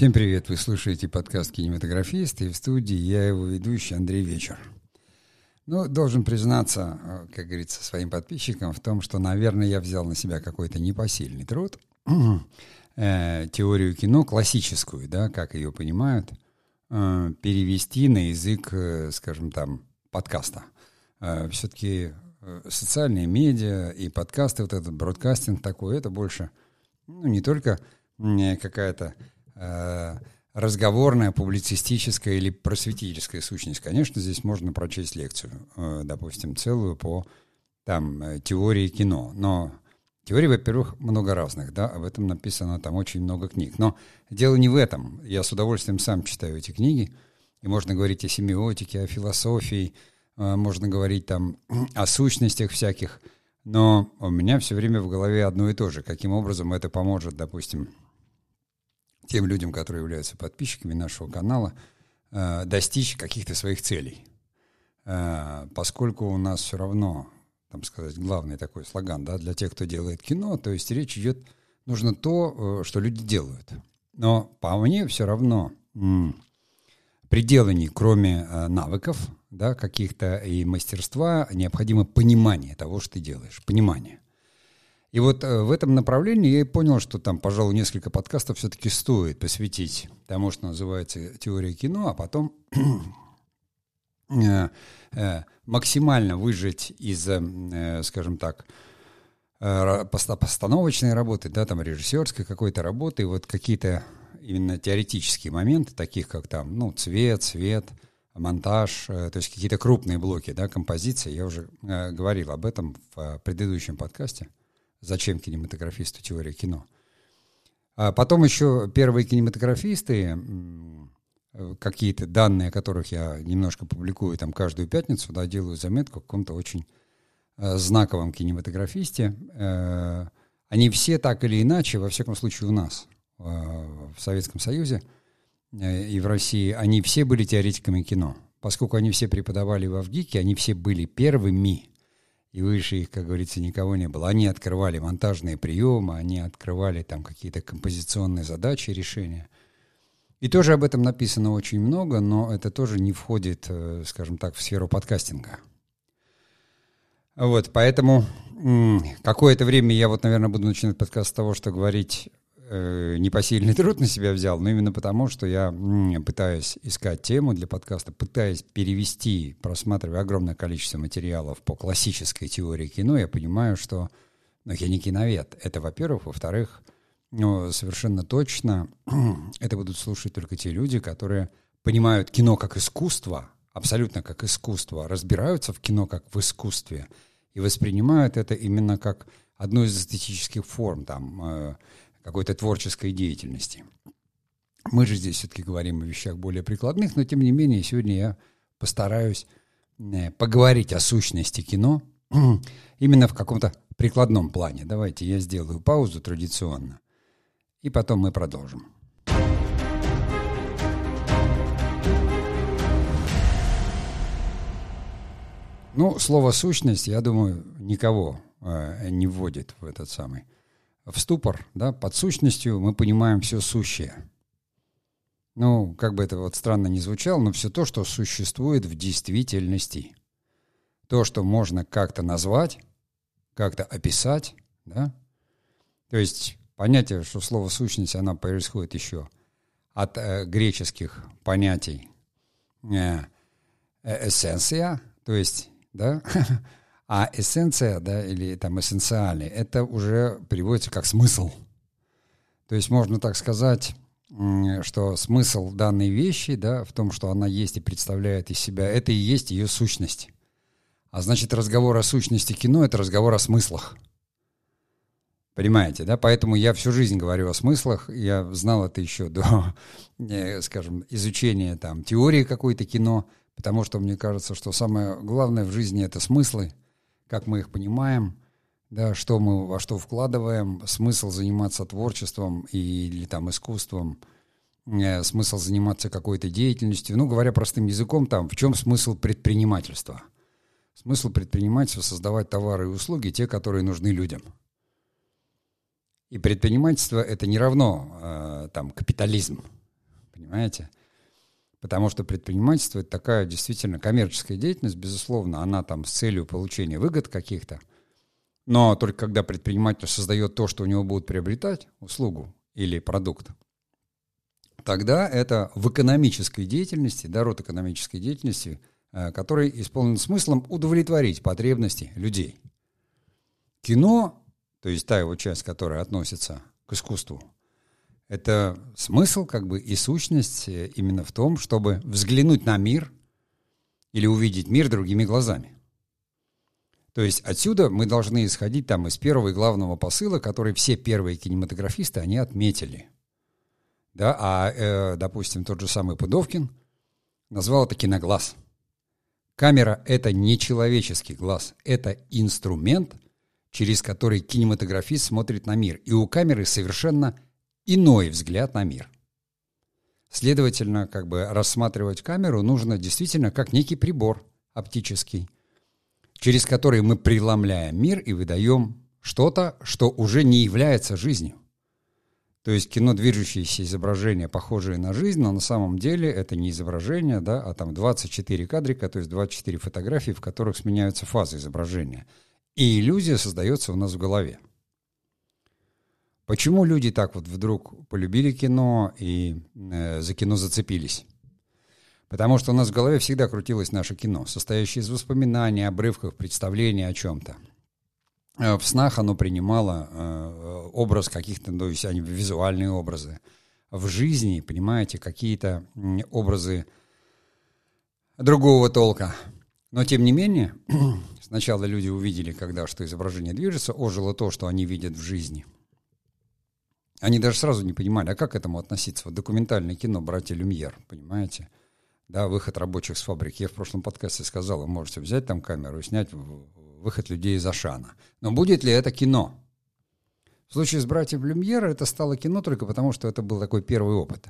Всем привет! Вы слушаете подкаст «Кинематографист» и в студии я его ведущий Андрей Вечер. Ну, должен признаться, э, как говорится, своим подписчикам в том, что, наверное, я взял на себя какой-то непосильный труд. э, теорию кино, классическую, да, как ее понимают, э, перевести на язык, скажем там, подкаста. Все-таки социальные медиа и подкасты, вот этот бродкастинг такой, это больше, ну, не только какая-то разговорная, публицистическая или просветительская сущность. Конечно, здесь можно прочесть лекцию, э, допустим, целую по там, э, теории кино. Но теорий, во-первых, много разных, да, об этом написано там очень много книг. Но дело не в этом. Я с удовольствием сам читаю эти книги, и можно говорить о семиотике, о философии, можно говорить там о сущностях всяких, но у меня все время в голове одно и то же. Каким образом это поможет, допустим, тем людям, которые являются подписчиками нашего канала, э, достичь каких-то своих целей. Э, поскольку у нас все равно, там сказать, главный такой слоган, да, для тех, кто делает кино, то есть речь идет, нужно то, э, что люди делают. Но по мне все равно пределами, кроме навыков, да, каких-то и мастерства, необходимо понимание того, что ты делаешь, понимание. И вот э, в этом направлении я и понял, что там, пожалуй, несколько подкастов все-таки стоит посвятить тому, что называется теория кино, а потом э, э, максимально выжать из, скажем так, постановочной работы, да, там режиссерской какой-то работы, вот какие-то именно теоретические моменты, таких как там, ну, цвет, свет, монтаж, то есть какие-то крупные блоки, да, композиции. Я уже говорил об этом в предыдущем подкасте – зачем кинематографисту теория кино. А потом еще первые кинематографисты, какие-то данные, о которых я немножко публикую там каждую пятницу, да, делаю заметку о каком-то очень э, знаковом кинематографисте. Э, они все так или иначе, во всяком случае у нас, э, в Советском Союзе и в России, они все были теоретиками кино. Поскольку они все преподавали в Авгике, они все были первыми и выше их, как говорится, никого не было. Они открывали монтажные приемы, они открывали там какие-то композиционные задачи, решения. И тоже об этом написано очень много, но это тоже не входит, э, скажем так, в сферу подкастинга. Вот, поэтому какое-то время я вот, наверное, буду начинать подкаст с того, что говорить э, непосильный труд на себя взял, но именно потому, что я пытаюсь искать тему для подкаста, пытаясь перевести, просматривая огромное количество материалов по классической теории кино, я понимаю, что ну, я не киновед. Это, во-первых. Во-вторых, ну, совершенно точно это будут слушать только те люди, которые понимают кино как искусство, абсолютно как искусство, разбираются в кино как в искусстве и воспринимают это именно как одну из эстетических форм, там, э, какой-то творческой деятельности. Мы же здесь все-таки говорим о вещах более прикладных, но тем не менее сегодня я постараюсь э, поговорить о сущности кино именно в каком-то прикладном плане. Давайте я сделаю паузу традиционно, и потом мы продолжим. Ну, слово «сущность», я думаю, никого э, не вводит в этот самый в ступор, да, под сущностью мы понимаем все сущее. Ну, как бы это вот странно не звучало, но все то, что существует в действительности. То, что можно как-то назвать, как-то описать, да. То есть понятие, что слово «сущность», оно происходит еще от э, греческих понятий э, э, эссенция, то есть, да, А эссенция, да, или там эссенциальный, это уже переводится как смысл. То есть можно так сказать, что смысл данной вещи, да, в том, что она есть и представляет из себя, это и есть ее сущность. А значит, разговор о сущности кино — это разговор о смыслах. Понимаете, да? Поэтому я всю жизнь говорю о смыслах. Я знал это еще до, э, скажем, изучения там теории какой-то кино, потому что мне кажется, что самое главное в жизни — это смыслы — как мы их понимаем, да, что мы во что вкладываем, смысл заниматься творчеством или там искусством, э, смысл заниматься какой-то деятельностью. Ну, говоря простым языком, там, в чем смысл предпринимательства? Смысл предпринимательства — создавать товары и услуги, те, которые нужны людям. И предпринимательство — это не равно э, там, капитализм. понимаете? Потому что предпринимательство — это такая действительно коммерческая деятельность, безусловно, она там с целью получения выгод каких-то. Но только когда предприниматель создает то, что у него будут приобретать, услугу или продукт, тогда это в экономической деятельности, да, род экономической деятельности, э, который исполнен смыслом удовлетворить потребности людей. Кино, то есть та его часть, которая относится к искусству, это смысл как бы и сущность э, именно в том, чтобы взглянуть на мир или увидеть мир другими глазами. То есть отсюда мы должны исходить там из первого и главного посыла, который все первые кинематографисты, они отметили. Да, а, э, допустим, тот же самый Пудовкин назвал это киноглаз. Камера — это не человеческий глаз, это инструмент, через который кинематографист смотрит на мир. И у камеры совершенно иной взгляд на мир. Следовательно, как бы рассматривать камеру нужно действительно как некий прибор оптический, через который мы преломляем мир и выдаем что-то, что уже не является жизнью. То есть кино движущееся изображение, похожее на жизнь, но на самом деле это не изображение, да, а там 24 кадрика, то есть 24 фотографии, в которых сменяются фазы изображения. И иллюзия создается у нас в голове. Почему люди так вот вдруг полюбили кино и э, за кино зацепились? Потому что у нас в голове всегда крутилось наше кино, состоящее из воспоминаний, обрывков, представлений о чем-то. Э, в снах оно принимало э, образ каких-то, то есть они визуальные образы. В жизни, понимаете, какие-то образы другого толка. Но тем не менее, сначала люди увидели, когда что изображение движется, ожило то, что они видят в жизни – они даже сразу не понимали, а как к этому относиться. Вот документальное кино «Братья Люмьер», понимаете? Да, выход рабочих с фабрики. Я в прошлом подкасте сказал, вы можете взять там камеру и снять выход людей из Ашана. Но будет ли это кино? В случае с «Братьев Люмьер» это стало кино только потому, что это был такой первый опыт.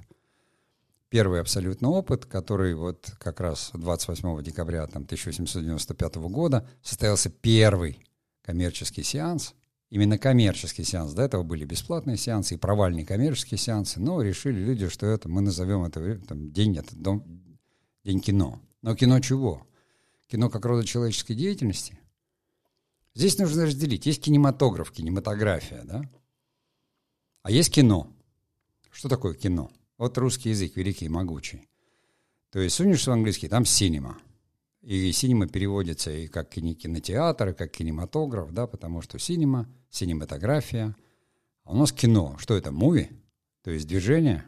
Первый абсолютно опыт, который вот как раз 28 декабря там, 1895 года состоялся первый коммерческий сеанс – именно коммерческий сеанс. До этого были бесплатные сеансы и провальные коммерческие сеансы, но решили люди, что это мы назовем это там, день, это дом, день кино. Но кино чего? Кино как рода человеческой деятельности? Здесь нужно разделить. Есть кинематограф, кинематография, да? А есть кино. Что такое кино? Вот русский язык великий и могучий. То есть сунешься в английский, там синема – и синема переводится и как кинотеатр, и как кинематограф, да, потому что синема, синематография. А у нас кино. Что это? Муви? То есть движение?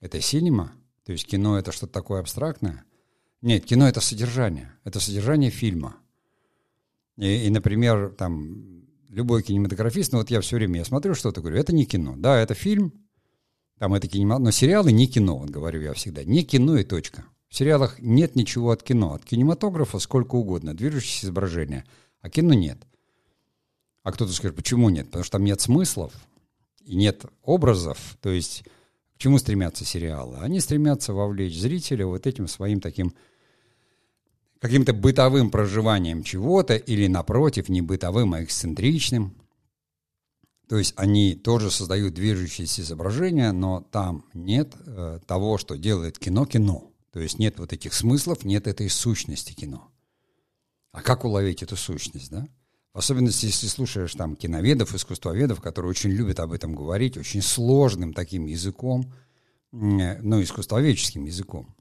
Это синема? То есть кино это что-то такое абстрактное? Нет, кино это содержание. Это содержание фильма. И, и например, там, любой кинематографист, ну вот я все время, я смотрю что-то, говорю, это не кино. Да, это фильм, там это кинематограф, но сериалы не кино, вот говорю я всегда. Не кино и точка. В сериалах нет ничего от кино. От кинематографа сколько угодно, движущееся изображение. А кино нет. А кто-то скажет, почему нет? Потому что там нет смыслов и нет образов. То есть к чему стремятся сериалы? Они стремятся вовлечь зрителя вот этим своим таким каким-то бытовым проживанием чего-то или, напротив, не бытовым, а эксцентричным. То есть они тоже создают движущееся изображение, но там нет э, того, что делает кино кино. То есть нет вот этих смыслов, нет этой сущности кино. А как уловить эту сущность, да? В особенности, если слушаешь там киноведов, искусствоведов, которые очень любят об этом говорить, очень сложным таким языком, ну, искусствоведческим языком.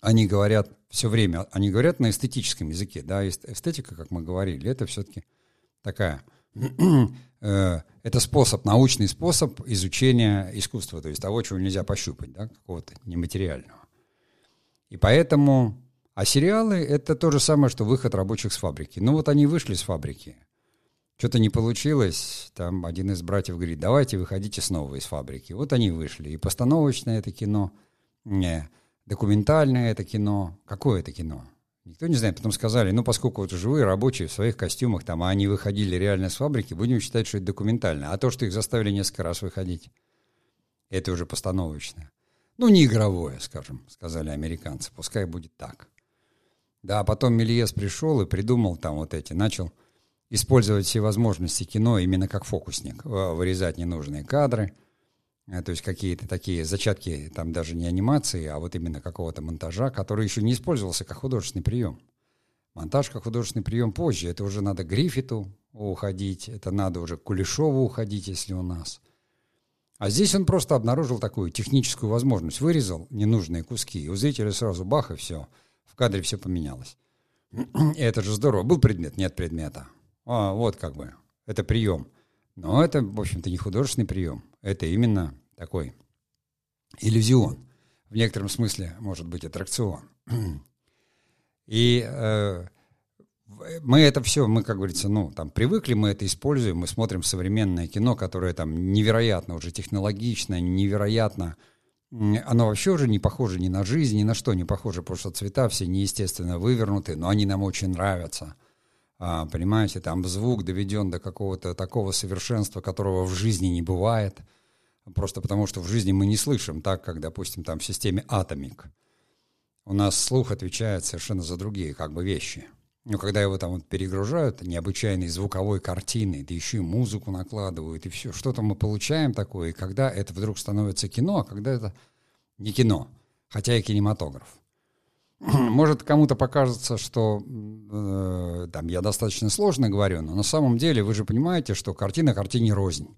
Они говорят все время, они говорят на эстетическом языке, да, эстетика, как мы говорили, это все-таки такая, э, это способ, научный способ изучения искусства, то есть того, чего нельзя пощупать, да, какого-то нематериального. И поэтому... А сериалы — это то же самое, что выход рабочих с фабрики. Ну вот они вышли с фабрики. Что-то не получилось. Там один из братьев говорит, давайте выходите снова из фабрики. Вот они вышли. И постановочное это кино, не, документальное это кино. Какое это кино? Никто не знает. Потом сказали, ну, поскольку вот живые рабочие в своих костюмах, там, а они выходили реально с фабрики, будем считать, что это документальное. А то, что их заставили несколько раз выходить, это уже постановочное. Ну, не игровое, скажем, сказали американцы, пускай будет так. Да, потом Мельес пришел и придумал там вот эти, начал использовать все возможности кино именно как фокусник, вырезать ненужные кадры, э, то есть какие-то такие зачатки, там даже не анимации, а вот именно какого-то монтажа, который еще не использовался как художественный прием. Монтаж как художественный прием позже. Это уже надо Гриффиту уходить, это надо уже Кулешову уходить, если у нас. А здесь он просто обнаружил такую техническую возможность. Вырезал ненужные куски, и у зрителя сразу бах, и все. В кадре все поменялось. Это же здорово. Был предмет, нет предмета. А, вот как бы. Это прием. Но это, в общем-то, не художественный прием. Это именно такой иллюзион. В некотором смысле, может быть, аттракцион. И э, мы это все, мы, как говорится, ну, там, привыкли, мы это используем, мы смотрим современное кино, которое там невероятно уже технологичное, невероятно, оно вообще уже не похоже ни на жизнь, ни на что не похоже, потому что цвета все неестественно вывернуты, но они нам очень нравятся. А, понимаете, там звук доведен до какого-то такого совершенства, которого в жизни не бывает, просто потому что в жизни мы не слышим так, как, допустим, там в системе Atomic – у нас слух отвечает совершенно за другие как бы вещи. Но когда его там вот перегружают необычайной звуковой картиной, да еще и музыку накладывают, и все, что-то мы получаем такое, и когда это вдруг становится кино, а когда это не кино, хотя и кинематограф. Может, кому-то покажется, что э, там я достаточно сложно говорю, но на самом деле вы же понимаете, что картина картине рознь.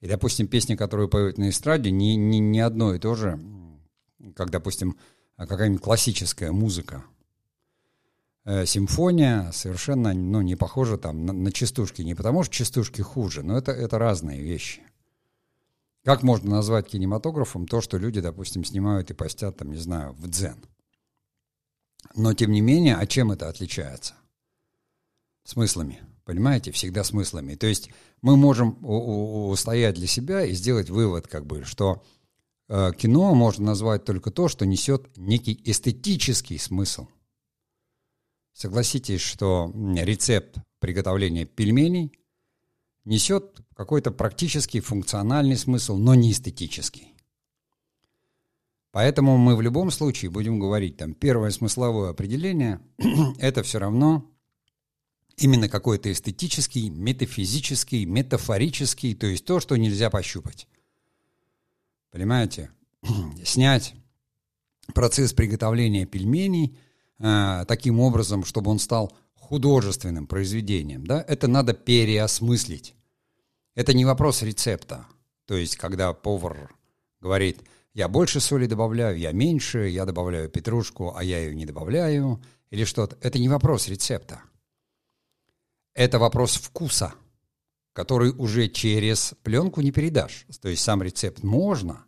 И, допустим, песни, которые поют на эстраде, не, не, не одно и то же, как, допустим, какая-нибудь классическая музыка. Э, симфония совершенно ну, не похожа там на, на частушки. Не потому что частушки хуже, но это, это разные вещи. Как можно назвать кинематографом то, что люди, допустим, снимают и постят, там, не знаю, в дзен? Но, тем не менее, а чем это отличается? Смыслами. Понимаете? Всегда смыслами. То есть мы можем устоять для себя и сделать вывод, как бы, что Э, кино можно назвать только то, что несет некий эстетический смысл. Согласитесь, что рецепт приготовления пельменей несет какой-то практический функциональный смысл, но не эстетический. Поэтому мы в любом случае будем говорить, там, первое смысловое определение – это все равно именно какой-то эстетический, метафизический, метафорический, то есть то, что нельзя пощупать. Понимаете? Снять процесс приготовления пельменей э, таким образом, чтобы он стал художественным произведением, да, это надо переосмыслить. Это не вопрос рецепта. То есть, когда повар говорит, я больше соли добавляю, я меньше, я добавляю петрушку, а я ее не добавляю, или что-то, это не вопрос рецепта. Это вопрос вкуса – который уже через пленку не передашь. То есть сам рецепт можно,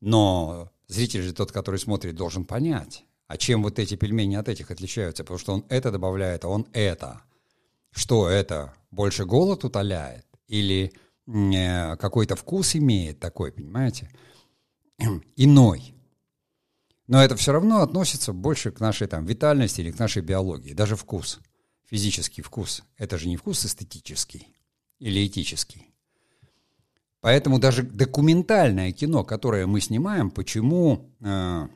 но зритель же тот, который смотрит, должен понять, а чем вот эти пельмени от этих отличаются, потому что он это добавляет, а он это. Что это? Больше голод утоляет? Или э, какой-то вкус имеет такой, понимаете? Иной. Но это все равно относится больше к нашей там витальности или к нашей биологии. Даже вкус, физический вкус. Это же не вкус эстетический или этический. Поэтому даже документальное кино, которое мы снимаем, почему э,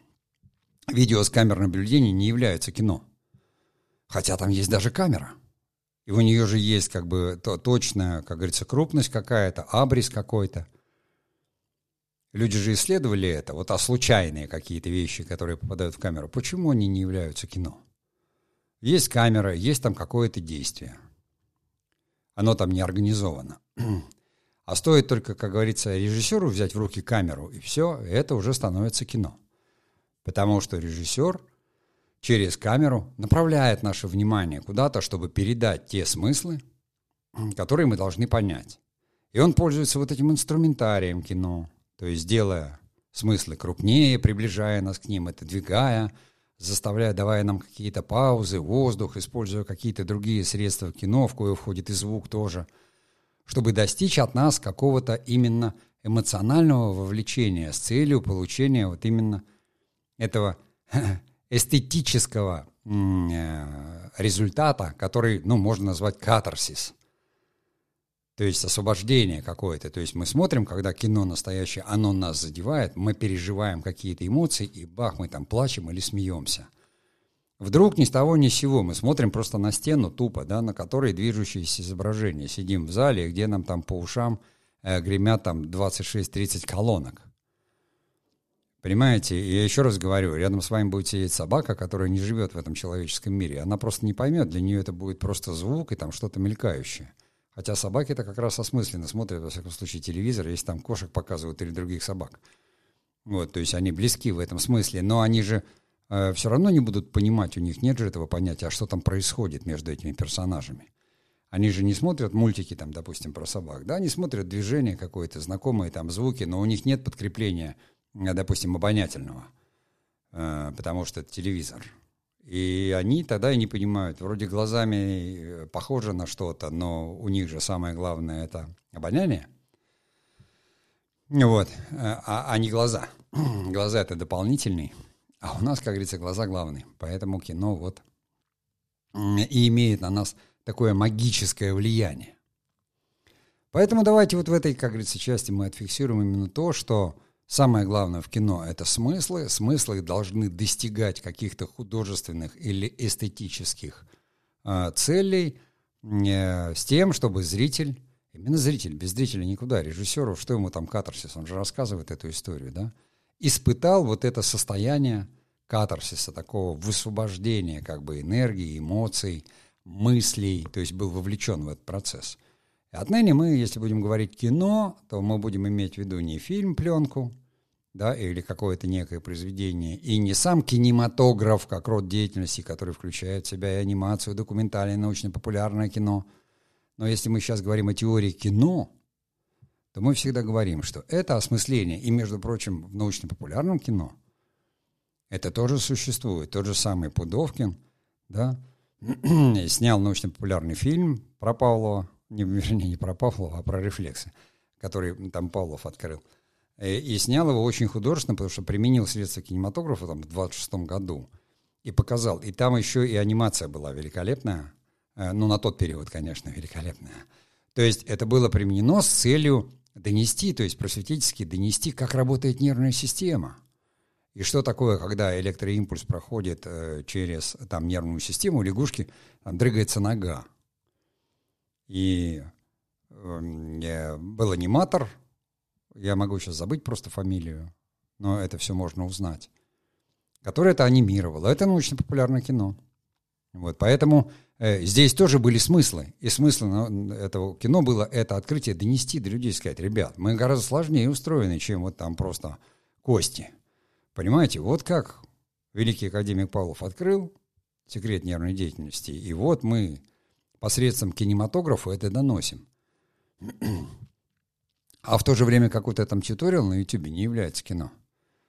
видео с камер наблюдения не является кино? Хотя там есть даже камера. И у нее же есть как бы то, точная, как говорится, крупность какая-то, абрис какой-то. Люди же исследовали это, вот а случайные какие-то вещи, которые попадают в камеру, почему они не являются кино? Есть камера, есть там какое-то действие – оно там не организовано. А стоит только, как говорится, режиссеру взять в руки камеру, и все, это уже становится кино. Потому что режиссер через камеру направляет наше внимание куда-то, чтобы передать те смыслы, которые мы должны понять. И он пользуется вот этим инструментарием кино, то есть делая смыслы крупнее, приближая нас к ним, отодвигая, заставляя, давая нам какие-то паузы, воздух, используя какие-то другие средства кино, в кое входит и звук тоже, чтобы достичь от нас какого-то именно эмоционального вовлечения с целью получения вот именно этого эстетического э, результата, который, ну, можно назвать катарсис. То есть освобождение какое-то. То есть мы смотрим, когда кино настоящее, оно нас задевает, мы переживаем какие-то эмоции, и бах, мы там плачем или смеемся. Вдруг ни с того ни с сего мы смотрим просто на стену тупо, да, на которой движущееся изображение. Сидим в зале, где нам там по ушам э, гремят там 26-30 колонок. Понимаете? Я еще раз говорю, рядом с вами будет сидеть собака, которая не живет в этом человеческом мире. Она просто не поймет, для нее это будет просто звук и там что-то мелькающее. Хотя собаки это как раз осмысленно смотрят, во всяком случае, телевизор, если там кошек показывают или других собак. Вот, то есть они близки в этом смысле, но они же э, все равно не будут понимать, у них нет же этого понятия, а что там происходит между этими персонажами. Они же не смотрят мультики, там, допустим, про собак, да, они смотрят движение какое-то, знакомые там звуки, но у них нет подкрепления – допустим, обонятельного, э, потому что это телевизор. И они тогда и не понимают, вроде глазами э, похоже на что-то, но у них же самое главное это обоняние. Вот, а, а не глаза. глаза это дополнительный, а у нас, как говорится, глаза главные. Поэтому кино вот и имеет на нас такое магическое влияние. Поэтому давайте вот в этой, как говорится, части мы отфиксируем именно то, что Самое главное в кино – это смыслы. Смыслы должны достигать каких-то художественных или эстетических э, целей э, с тем, чтобы зритель, именно зритель, без зрителя никуда, режиссеру, что ему там катарсис, он же рассказывает эту историю, да, испытал вот это состояние катарсиса, такого высвобождения как бы энергии, эмоций, мыслей, то есть был вовлечен в этот процесс. Отныне мы, если будем говорить кино, то мы будем иметь в виду не фильм, пленку, да, или какое-то некое произведение, и не сам кинематограф как род деятельности, который включает в себя и анимацию, документальное, научно-популярное кино. Но если мы сейчас говорим о теории кино, то мы всегда говорим, что это осмысление, и, между прочим, в научно-популярном кино это тоже существует. Тот же самый Пудовкин, да, снял научно-популярный фильм про Павлова, не, вернее, не про Павлова, а про рефлексы, который там Павлов открыл – Э, и снял его очень художественно, потому что применил средства кинематографа там, в 26 году и показал. И там еще и анимация была великолепная. Э, ну, на тот период, конечно, великолепная. То есть это было применено с целью донести, то есть просветительски донести, как работает нервная система. И что такое, когда электроимпульс проходит э, через там, нервную систему, у лягушки там, дрыгается нога. И э, был аниматор, я могу сейчас забыть просто фамилию, но это все можно узнать, который это анимировал. Это научно-популярное кино. Вот, поэтому э, здесь тоже были смыслы. И смысл этого кино было это открытие донести до людей, сказать, ребят, мы гораздо сложнее устроены, чем вот там просто кости. Понимаете, вот как великий академик Павлов открыл секрет нервной деятельности, и вот мы посредством кинематографа это доносим. А в то же время какой-то там тьюториал на YouTube не является кино.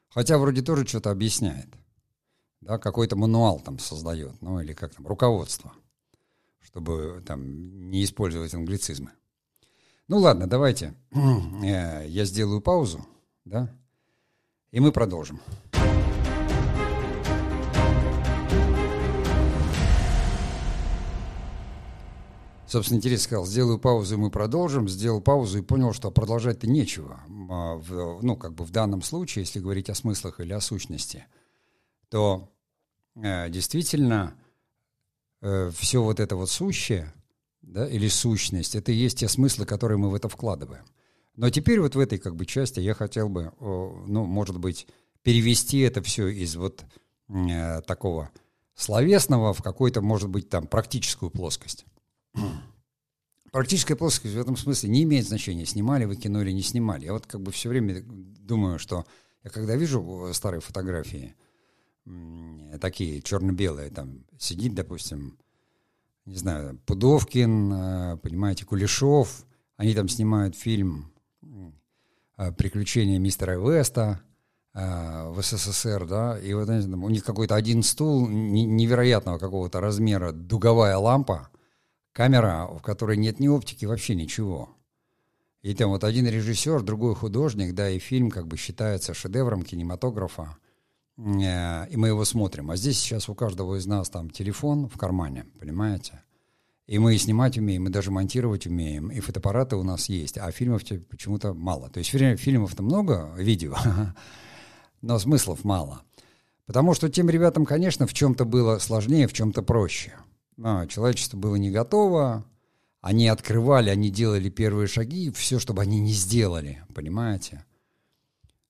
Хотя вроде тоже что-то объясняет. Да, какой-то мануал там создает, ну или как там, руководство, чтобы там не использовать англицизмы. Ну ладно, давайте э, я сделаю паузу, да, и мы продолжим. Собственно, интересно сказал, сделаю паузу, и мы продолжим. Сделал паузу и понял, что продолжать-то нечего. А, ну, как бы в данном случае, если говорить о смыслах или о сущности, то э, действительно э, все вот это вот сущее, да, или сущность, это и есть те смыслы, которые мы в это вкладываем. Но теперь вот в этой как бы части я хотел бы, ну, может быть, перевести это все из вот э, такого словесного в какую-то, может быть, там практическую плоскость. Практическая плоскость в этом смысле не имеет значения, снимали вы кино или не снимали. Я вот как бы все время думаю, что я когда вижу старые фотографии, такие черно-белые, там сидит, допустим, не знаю, Пудовкин, э, понимаете, Кулешов, они там снимают фильм э, «Приключения мистера Веста», э, в СССР, да, и вот у них какой-то один стул невероятного какого-то размера, дуговая лампа, камера, в которой нет ни оптики, вообще ничего. И там вот один режиссер, другой художник, да, и фильм как бы считается шедевром кинематографа, э, и мы его смотрим. А здесь сейчас у каждого из нас там телефон в кармане, понимаете? И мы и снимать умеем, и даже монтировать умеем, и фотоаппараты у нас есть, а фильмов почему-то мало. То есть фильмов-то много, видео, но смыслов мало. Потому что тем ребятам, конечно, в чем-то было сложнее, в чем-то проще – а, человечество было не готово, Они открывали, они делали первые шаги, все, чтобы они не сделали, понимаете?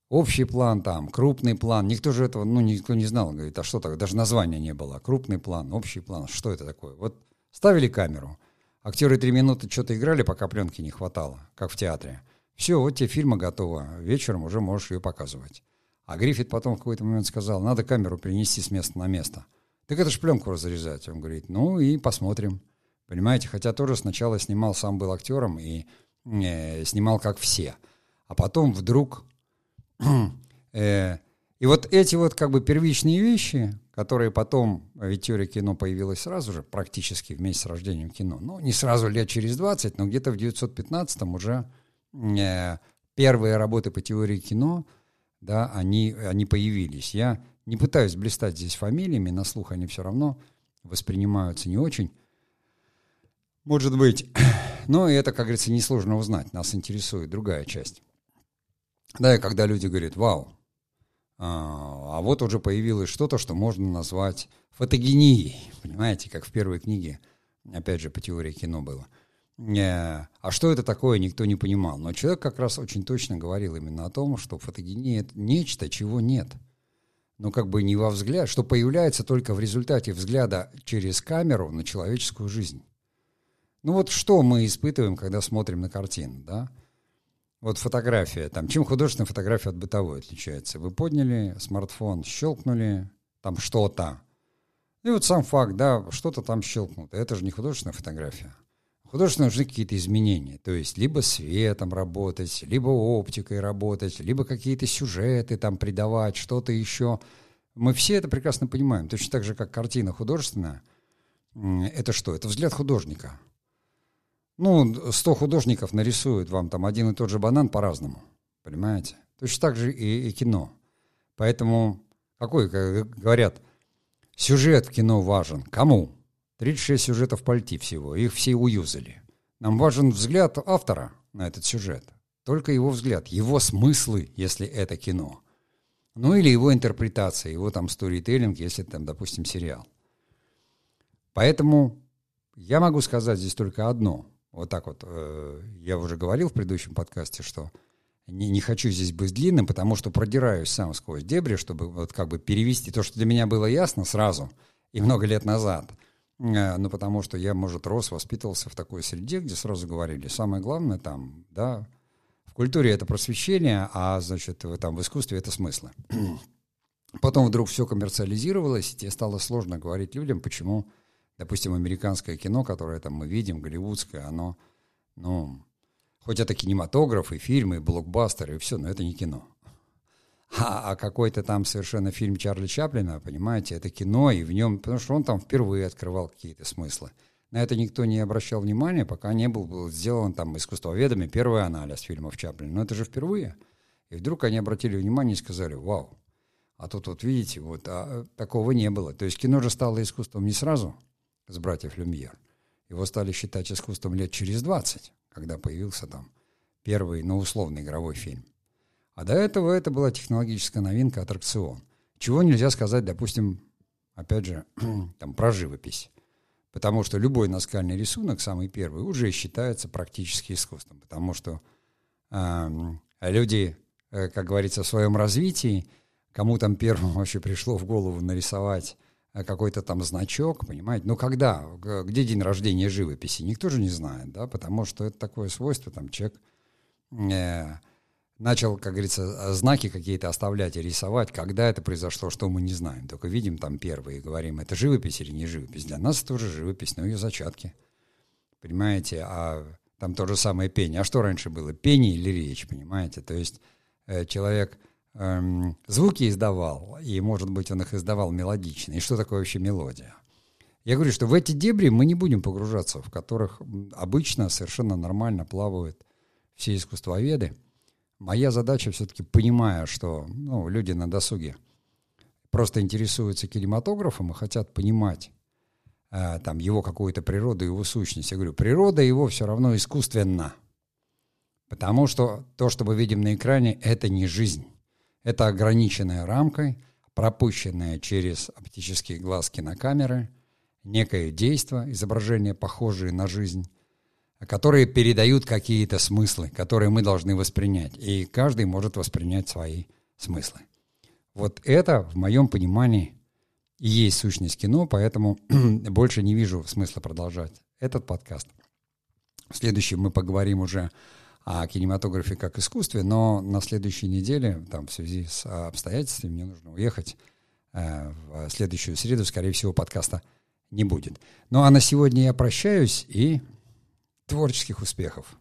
Общий план там, крупный план. Никто же этого, ну, никто не знал. Говорит, а что так? Даже названия не было. Крупный план, общий план. Что это такое? Вот ставили камеру. Актеры три минуты что-то играли, пока пленки не хватало, как в театре. Все, вот тебе фильма готова. Вечером уже можешь ее показывать. А Гриффит потом в какой-то момент сказал, надо камеру перенести с места на место. Так это ж пленку разрезать. Он говорит, ну и посмотрим. Понимаете, хотя тоже сначала снимал, сам был актером и э, снимал как все. А потом вдруг... э, и вот эти вот как бы первичные вещи, которые потом, ведь теория кино появилась сразу же, практически вместе с рождением кино. Ну, не сразу, лет через 20, но где-то в 915-м уже э, первые работы по теории кино, да, они, они появились. Я не пытаюсь блистать здесь фамилиями, на слух они все равно воспринимаются не очень. Может быть. Но это, как говорится, несложно узнать. Нас интересует другая часть. Да, и когда люди говорят, вау, а, а вот уже появилось что-то, что можно назвать фотогенией. Понимаете, как в первой книге, опять же, по теории кино было. А что это такое, никто не понимал. Но человек как раз очень точно говорил именно о том, что фотогения — это нечто, чего нет. Ну, как бы не во взгляд, что появляется только в результате взгляда через камеру на человеческую жизнь. Ну вот что мы испытываем, когда смотрим на картину, да? Вот фотография, там, чем художественная фотография от бытовой отличается? Вы подняли смартфон, щелкнули, там что-то. И вот сам факт, да, что-то там щелкнуто. Это же не художественная фотография. Художественно нужны какие-то изменения. То есть либо светом работать, либо оптикой работать, либо какие-то сюжеты там придавать, что-то еще. Мы все это прекрасно понимаем. Точно так же, как картина художественная. Это что? Это взгляд художника. Ну, 100 художников нарисуют вам там один и тот же банан по-разному. Понимаете? Точно так же и, и кино. Поэтому, какой, как говорят, сюжет в кино важен. Кому? 36 сюжетов пальти всего, их все уюзали. Нам важен взгляд автора на этот сюжет. Только его взгляд, его смыслы, если это кино. Ну или его интерпретация, его там сторителлинг, если там, допустим, сериал. Поэтому я могу сказать здесь только одно. Вот так вот. Э, я уже говорил в предыдущем подкасте, что не, не хочу здесь быть длинным, потому что продираюсь сам сквозь дебри, чтобы вот как бы перевести то, что для меня было ясно сразу и много лет назад. Э, ну, потому что я, может, рос, воспитывался в такой среде, где сразу говорили, самое главное там, да, в культуре это просвещение, а, значит, там в искусстве это смыслы. Потом вдруг все коммерциализировалось, и тебе стало сложно говорить людям, почему допустим, американское кино, которое там мы видим, голливудское, оно, ну, хоть это кинематограф и фильмы, и блокбастеры, и все, но это не кино. А, а какой-то там совершенно фильм Чарли Чаплина, понимаете, это кино, и в нем, потому что он там впервые открывал какие-то смыслы. На это никто не обращал внимания, пока не был, был сделан там искусствоведами первый анализ фильмов Чаплина. Но это же впервые. И вдруг они обратили внимание и сказали, вау, а тут вот видите, вот а, такого не было. То есть кино же стало искусством не сразу, с братьев Люмьер. Его стали считать искусством лет через 20, когда появился там первый, но условный игровой фильм. А до этого это была технологическая новинка, аттракцион. Чего нельзя сказать, допустим, опять же, там, про живопись. Потому что любой наскальный рисунок, самый первый, уже считается практически искусством. Потому что э, люди, э, как говорится, в своем развитии, кому там первым вообще пришло в голову нарисовать Э, какой-то там значок, понимаете? Но когда? Где день рождения живописи? Никто же не знает, да, потому что это такое свойство, там человек э, начал, как говорится, знаки какие-то оставлять и рисовать. Когда это произошло, что мы не знаем. Только видим там первые и говорим, это живопись или не живопись. Для нас это тоже живопись, но ее зачатки. Понимаете? А там то же самое пение. А что раньше было? Пение или речь, понимаете? То есть э, человек эм, звуки издавал, и, может быть, он их издавал мелодично. И что такое вообще мелодия? Я говорю, что в эти дебри мы не будем погружаться, в которых обычно совершенно нормально плавают все искусствоведы. Моя задача все-таки, понимая, что ну, люди на досуге просто интересуются кинематографом и хотят понимать э, там, его какую-то природу, его сущность. Я говорю, природа его все равно искусственна. Потому что то, что мы видим на экране, это не жизнь. Это ограниченная рамкой, пропущенная через оптические глаз кинокамеры, некое действие, изображение, похожее на жизнь, которые передают какие-то смыслы, которые мы должны воспринять. И каждый может воспринять свои смыслы. Вот это, в моем понимании, и есть сущность кино, поэтому больше не вижу смысла продолжать этот подкаст. В следующем мы поговорим уже о кинематографе как искусстве, но на следующей неделе, там, в связи с обстоятельствами, мне нужно уехать э, в следующую среду, скорее всего, подкаста не будет. Ну а на сегодня я прощаюсь и творческих успехов.